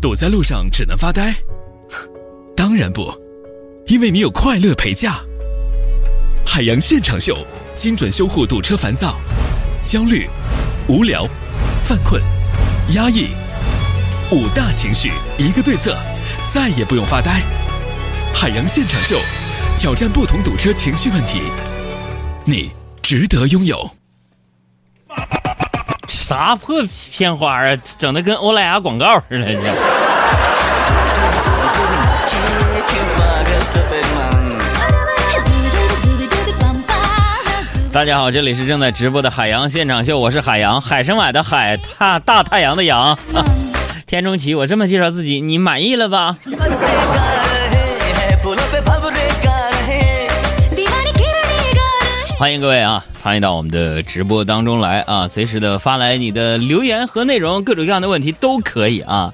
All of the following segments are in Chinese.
堵在路上只能发呆？当然不，因为你有快乐陪驾。海洋现场秀，精准修护堵车烦躁、焦虑、无聊、犯困、压抑五大情绪，一个对策，再也不用发呆。海洋现场秀，挑战不同堵车情绪问题，你值得拥有。啥破片花啊，整的跟欧莱雅广告似的。这大家好，这里是正在直播的海洋现场秀，我是海洋，海参崴的海，大大太阳的阳。天中奇，我这么介绍自己，你满意了吧？欢迎各位啊，参与到我们的直播当中来啊，随时的发来你的留言和内容，各种各样的问题都可以啊。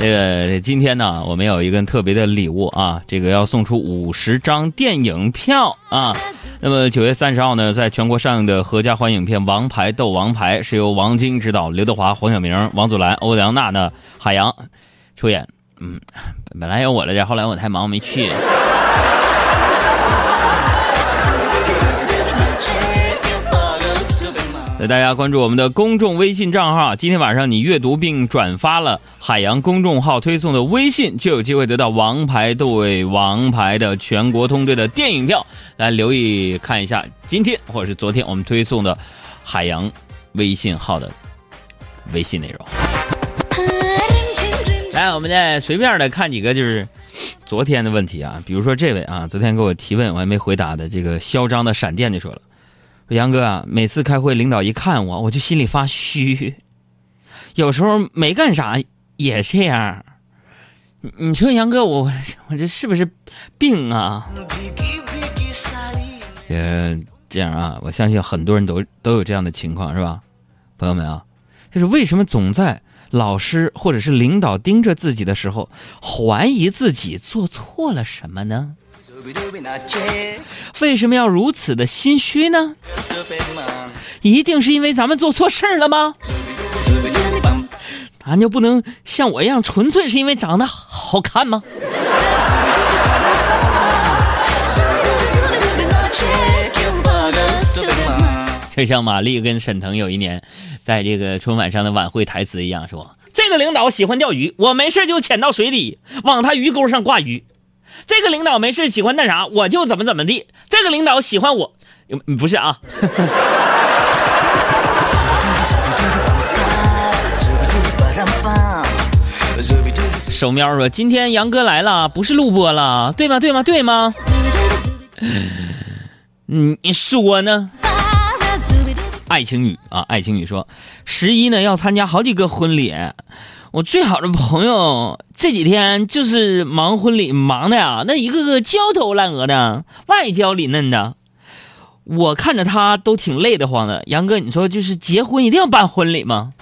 这个今天呢，我们有一个特别的礼物啊，这个要送出五十张电影票啊。那么九月三十号呢，在全国上映的合家欢影片《王牌斗王牌》是由王晶执导，刘德华、黄晓明、王祖蓝、欧阳娜娜、海洋出演。嗯，本来有我来着，后来我太忙没去。那大家关注我们的公众微信账号，今天晚上你阅读并转发了海洋公众号推送的微信，就有机会得到《王牌对王牌》的全国通兑的电影票。来留意看一下今天或者是昨天我们推送的海洋微信号的微信内容。来，我们再随便的看几个就是昨天的问题啊，比如说这位啊，昨天给我提问我还没回答的这个嚣张的闪电就说了。杨哥啊，每次开会，领导一看我，我就心里发虚。有时候没干啥也这样。你说杨哥，我我这是不是病啊？呃，这样啊，我相信很多人都都有这样的情况，是吧？朋友们啊，就是为什么总在老师或者是领导盯着自己的时候，怀疑自己做错了什么呢？为什么要如此的心虚呢？一定是因为咱们做错事儿了吗？咱就不能像我一样，纯粹是因为长得好看吗？就像马丽跟沈腾有一年在这个春晚上的晚会台词一样，说：“这个领导喜欢钓鱼，我没事就潜到水底往他鱼钩上挂鱼。”这个领导没事喜欢那啥，我就怎么怎么地。这个领导喜欢我，不是啊。手喵说：“今天杨哥来了，不是录播了，对吗？对吗？对吗？”你你说呢？爱情雨啊，爱情雨说：“十一呢要参加好几个婚礼。”我最好的朋友这几天就是忙婚礼，忙的呀，那一个个焦头烂额的，外焦里嫩的。我看着他都挺累得慌的。杨哥，你说就是结婚一定要办婚礼吗？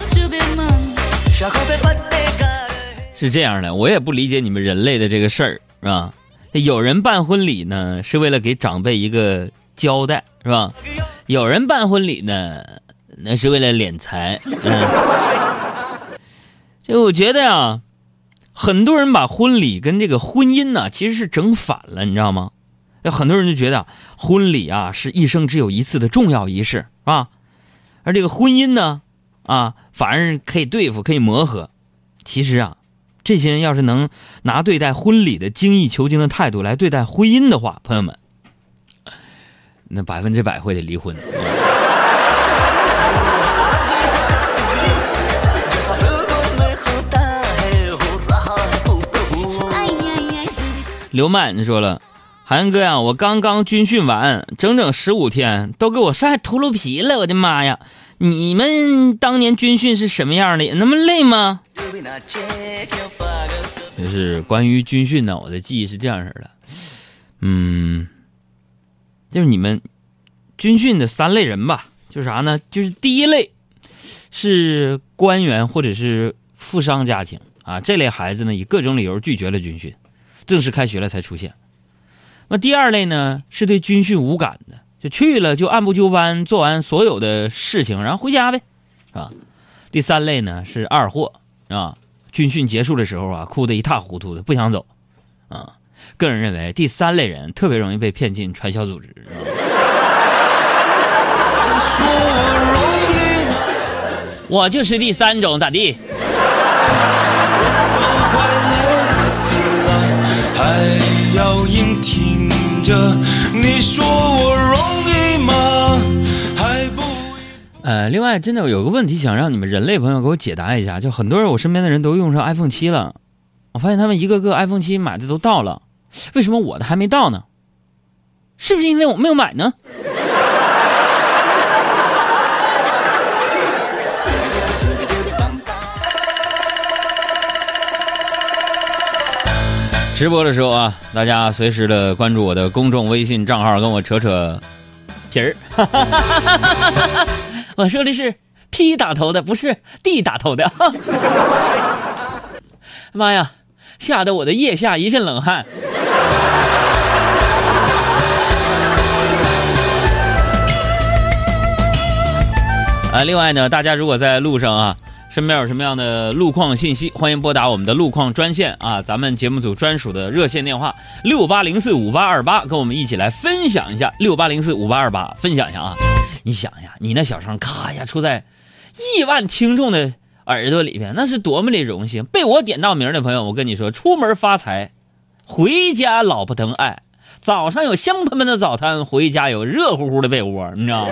是这样的，我也不理解你们人类的这个事儿，是吧？有人办婚礼呢，是为了给长辈一个交代，是吧？有人办婚礼呢，那是为了敛财。嗯就我觉得呀，很多人把婚礼跟这个婚姻呢，其实是整反了，你知道吗？有很多人就觉得婚礼啊是一生只有一次的重要仪式，啊？而这个婚姻呢，啊，反而可以对付，可以磨合。其实啊，这些人要是能拿对待婚礼的精益求精的态度来对待婚姻的话，朋友们，那百分之百会得离婚。刘曼说了：“韩哥呀，我刚刚军训完，整整十五天，都给我晒秃噜皮了。我的妈呀！你们当年军训是什么样的？那么累吗？”就是关于军训呢，我的记忆是这样式的，嗯，就是你们军训的三类人吧，就是啥呢？就是第一类是官员或者是富商家庭啊，这类孩子呢，以各种理由拒绝了军训。正式开学了才出现。那第二类呢，是对军训无感的，就去了就按部就班做完所有的事情，然后回家呗，是吧？第三类呢是二货，啊？军训结束的时候啊，哭得一塌糊涂的，不想走。啊，个人认为第三类人特别容易被骗进传销组织。我就是第三种，咋地？呃，另外，真的有个问题想让你们人类朋友给我解答一下，就很多人我身边的人都用上 iPhone 七了，我发现他们一个个 iPhone 七买的都到了，为什么我的还没到呢？是不是因为我没有买呢？直播的时候啊，大家随时的关注我的公众微信账号，跟我扯扯皮儿。我说的是 P 打头的，不是 D 打头的。妈呀，吓得我的腋下一阵冷汗。啊，另外呢，大家如果在路上啊。身边有什么样的路况信息？欢迎拨打我们的路况专线啊，咱们节目组专属的热线电话六八零四五八二八，跟我们一起来分享一下六八零四五八二八，分享一下啊！你想呀，你那小声咔一下出在亿万听众的耳朵里边，那是多么的荣幸！被我点到名的朋友，我跟你说，出门发财，回家老婆疼爱，早上有香喷喷的早餐，回家有热乎乎的被窝，你知道吗？